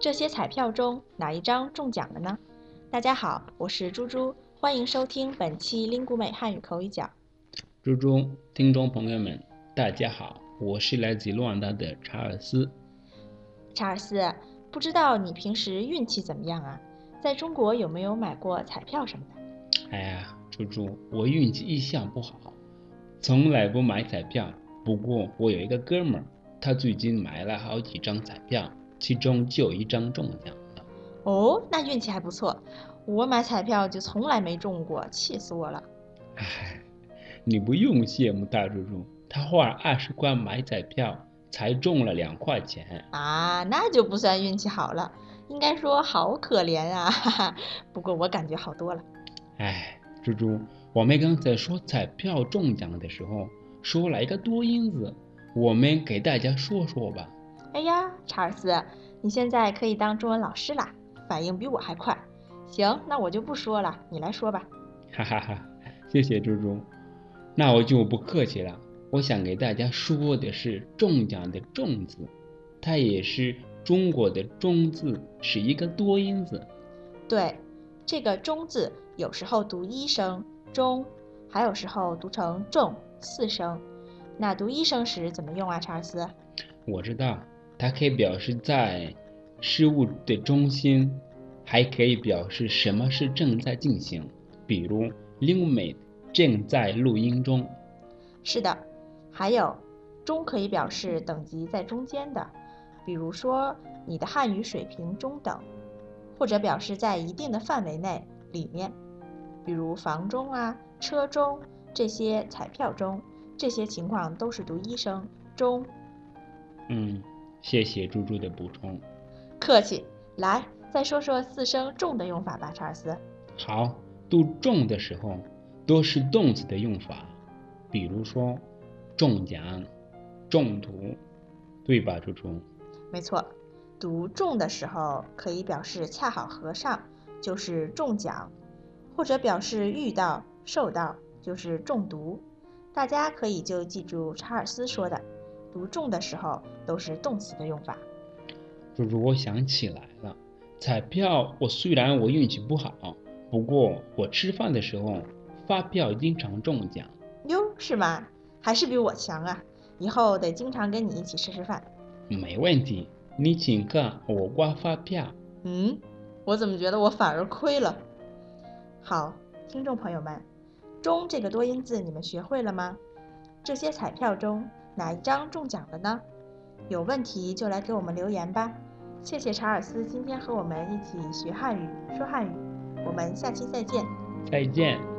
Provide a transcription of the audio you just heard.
这些彩票中哪一张中奖了呢？大家好，我是猪猪，欢迎收听本期林古美汉语口语角。猪猪，听众朋友们，大家好，我是来自卢旺达的查尔斯。查尔斯，不知道你平时运气怎么样啊？在中国有没有买过彩票什么的？哎呀，猪猪，我运气一向不好，从来不买彩票。不过我有一个哥们儿，他最近买了好几张彩票，其中就有一张中奖了。哦，那运气还不错。我买彩票就从来没中过，气死我了。唉，你不用羡慕大猪猪，他花了二十块买彩票，才中了两块钱。啊，那就不算运气好了，应该说好可怜啊！哈哈。不过我感觉好多了。唉，猪猪，我们刚才说彩票中奖的时候。说了一个多音字，我们给大家说说吧。哎呀，查尔斯，你现在可以当中文老师啦，反应比我还快。行，那我就不说了，你来说吧。哈哈哈，谢谢猪猪。那我就不客气了。我想给大家说的是中奖的“中”字，它也是中国的“中”字，是一个多音字。对，这个“中”字有时候读一声“中”，还有时候读成“重”。四声，那读一声时怎么用啊，查尔斯？我知道，它可以表示在事物的中心，还可以表示什么是正在进行，比如 Lumate 正在录音中。是的，还有中可以表示等级在中间的，比如说你的汉语水平中等，或者表示在一定的范围内里面，比如房中啊，车中。这些彩票中，这些情况都是读一声中。嗯，谢谢猪猪的补充。客气。来，再说说四声重的用法吧，查尔斯。好，读重的时候多是动词的用法，比如说中奖、中毒，对吧，猪猪？没错，读中的时候可以表示恰好合上，就是中奖，或者表示遇到、受到。就是中毒，大家可以就记住查尔斯说的，读中的时候都是动词的用法。猪猪，我想起来了，彩票我虽然我运气不好，不过我吃饭的时候发票经常中奖。哟，是吗？还是比我强啊！以后得经常跟你一起吃吃饭。没问题，你请客我刮发票。嗯，我怎么觉得我反而亏了？好，听众朋友们。中这个多音字你们学会了吗？这些彩票中哪一张中奖了呢？有问题就来给我们留言吧。谢谢查尔斯今天和我们一起学汉语说汉语，我们下期再见。再见。